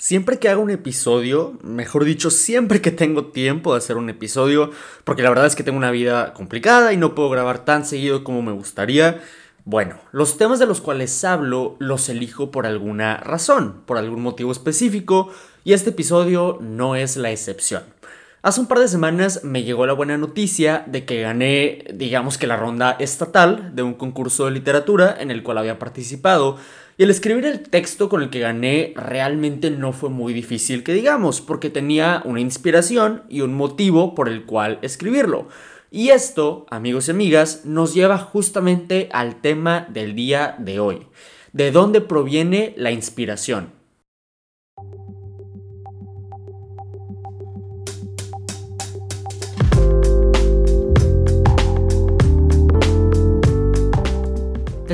Siempre que hago un episodio, mejor dicho, siempre que tengo tiempo de hacer un episodio, porque la verdad es que tengo una vida complicada y no puedo grabar tan seguido como me gustaría, bueno, los temas de los cuales hablo los elijo por alguna razón, por algún motivo específico, y este episodio no es la excepción. Hace un par de semanas me llegó la buena noticia de que gané, digamos que la ronda estatal de un concurso de literatura en el cual había participado, y el escribir el texto con el que gané realmente no fue muy difícil que digamos, porque tenía una inspiración y un motivo por el cual escribirlo. Y esto, amigos y amigas, nos lleva justamente al tema del día de hoy. ¿De dónde proviene la inspiración?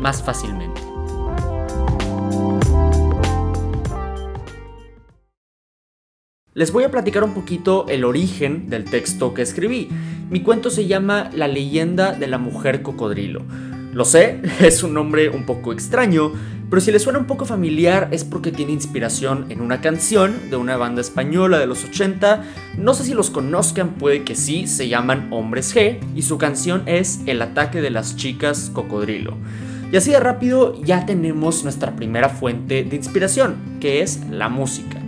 más fácilmente. Les voy a platicar un poquito el origen del texto que escribí. Mi cuento se llama La leyenda de la mujer cocodrilo. Lo sé, es un nombre un poco extraño, pero si les suena un poco familiar es porque tiene inspiración en una canción de una banda española de los 80. No sé si los conozcan, puede que sí, se llaman Hombres G y su canción es El ataque de las chicas cocodrilo. Y así de rápido ya tenemos nuestra primera fuente de inspiración, que es la música.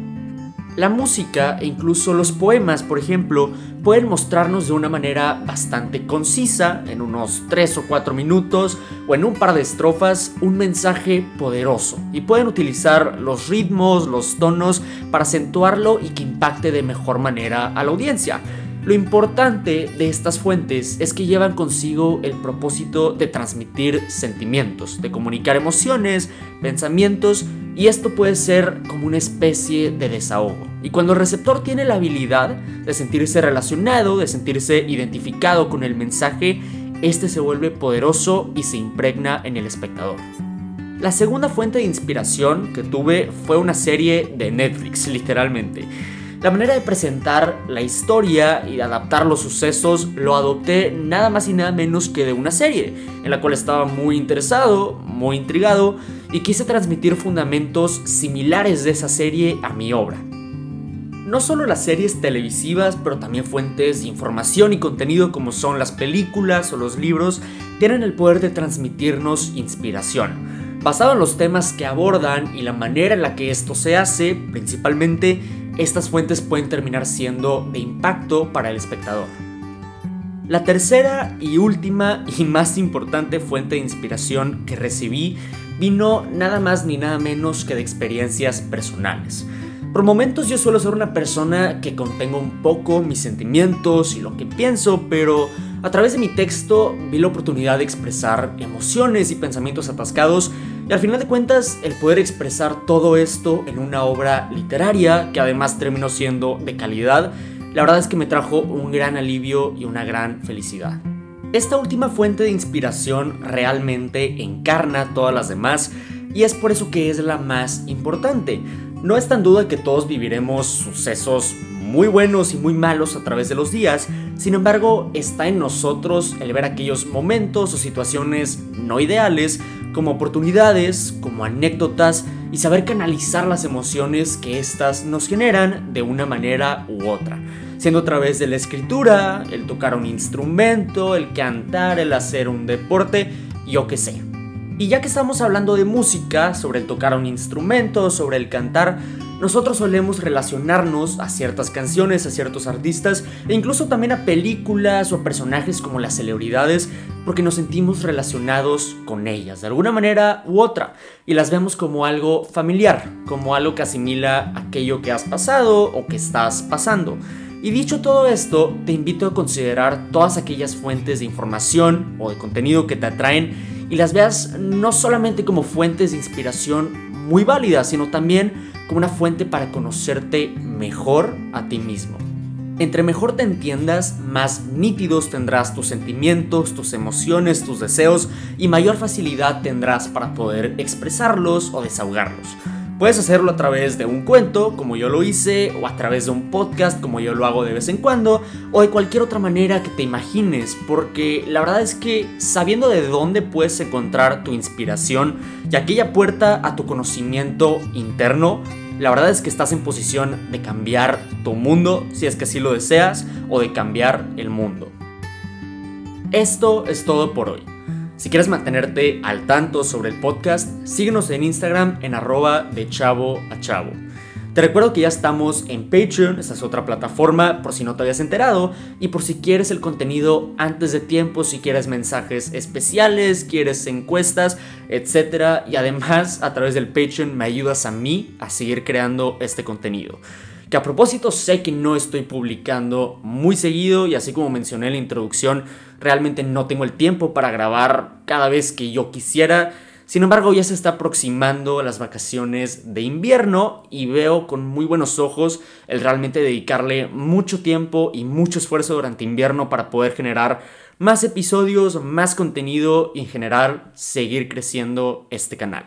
La música e incluso los poemas, por ejemplo, pueden mostrarnos de una manera bastante concisa, en unos 3 o 4 minutos o en un par de estrofas, un mensaje poderoso. Y pueden utilizar los ritmos, los tonos para acentuarlo y que impacte de mejor manera a la audiencia. Lo importante de estas fuentes es que llevan consigo el propósito de transmitir sentimientos, de comunicar emociones, pensamientos y esto puede ser como una especie de desahogo. Y cuando el receptor tiene la habilidad de sentirse relacionado, de sentirse identificado con el mensaje, este se vuelve poderoso y se impregna en el espectador. La segunda fuente de inspiración que tuve fue una serie de Netflix, literalmente. La manera de presentar la historia y de adaptar los sucesos lo adopté nada más y nada menos que de una serie, en la cual estaba muy interesado, muy intrigado y quise transmitir fundamentos similares de esa serie a mi obra. No solo las series televisivas, pero también fuentes de información y contenido como son las películas o los libros, tienen el poder de transmitirnos inspiración. Basado en los temas que abordan y la manera en la que esto se hace, principalmente estas fuentes pueden terminar siendo de impacto para el espectador. La tercera y última y más importante fuente de inspiración que recibí vino nada más ni nada menos que de experiencias personales. Por momentos yo suelo ser una persona que contengo un poco mis sentimientos y lo que pienso, pero a través de mi texto vi la oportunidad de expresar emociones y pensamientos atascados y al final de cuentas, el poder expresar todo esto en una obra literaria, que además terminó siendo de calidad, la verdad es que me trajo un gran alivio y una gran felicidad. Esta última fuente de inspiración realmente encarna todas las demás y es por eso que es la más importante. No está en duda que todos viviremos sucesos muy buenos y muy malos a través de los días, sin embargo está en nosotros el ver aquellos momentos o situaciones no ideales como oportunidades, como anécdotas y saber canalizar las emociones que éstas nos generan de una manera u otra. Siendo a través de la escritura, el tocar un instrumento, el cantar, el hacer un deporte, yo qué sé. Y ya que estamos hablando de música, sobre el tocar un instrumento, sobre el cantar, nosotros solemos relacionarnos a ciertas canciones, a ciertos artistas e incluso también a películas o a personajes como las celebridades porque nos sentimos relacionados con ellas de alguna manera u otra y las vemos como algo familiar, como algo que asimila aquello que has pasado o que estás pasando. Y dicho todo esto, te invito a considerar todas aquellas fuentes de información o de contenido que te atraen y las veas no solamente como fuentes de inspiración muy válida, sino también como una fuente para conocerte mejor a ti mismo. Entre mejor te entiendas, más nítidos tendrás tus sentimientos, tus emociones, tus deseos y mayor facilidad tendrás para poder expresarlos o desahogarlos. Puedes hacerlo a través de un cuento, como yo lo hice, o a través de un podcast, como yo lo hago de vez en cuando, o de cualquier otra manera que te imagines, porque la verdad es que sabiendo de dónde puedes encontrar tu inspiración y aquella puerta a tu conocimiento interno, la verdad es que estás en posición de cambiar tu mundo, si es que así lo deseas, o de cambiar el mundo. Esto es todo por hoy. Si quieres mantenerte al tanto sobre el podcast, síguenos en Instagram en arroba de chavo a chavo. Te recuerdo que ya estamos en Patreon, esta es otra plataforma por si no te habías enterado y por si quieres el contenido antes de tiempo, si quieres mensajes especiales, quieres encuestas, etc. Y además a través del Patreon me ayudas a mí a seguir creando este contenido. Que a propósito sé que no estoy publicando muy seguido y así como mencioné en la introducción, realmente no tengo el tiempo para grabar cada vez que yo quisiera. Sin embargo, ya se está aproximando las vacaciones de invierno y veo con muy buenos ojos el realmente dedicarle mucho tiempo y mucho esfuerzo durante invierno para poder generar más episodios, más contenido y en general seguir creciendo este canal.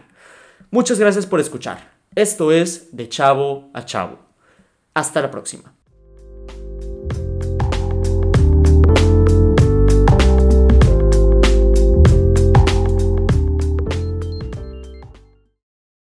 Muchas gracias por escuchar. Esto es De Chavo a Chavo. Hasta la próxima.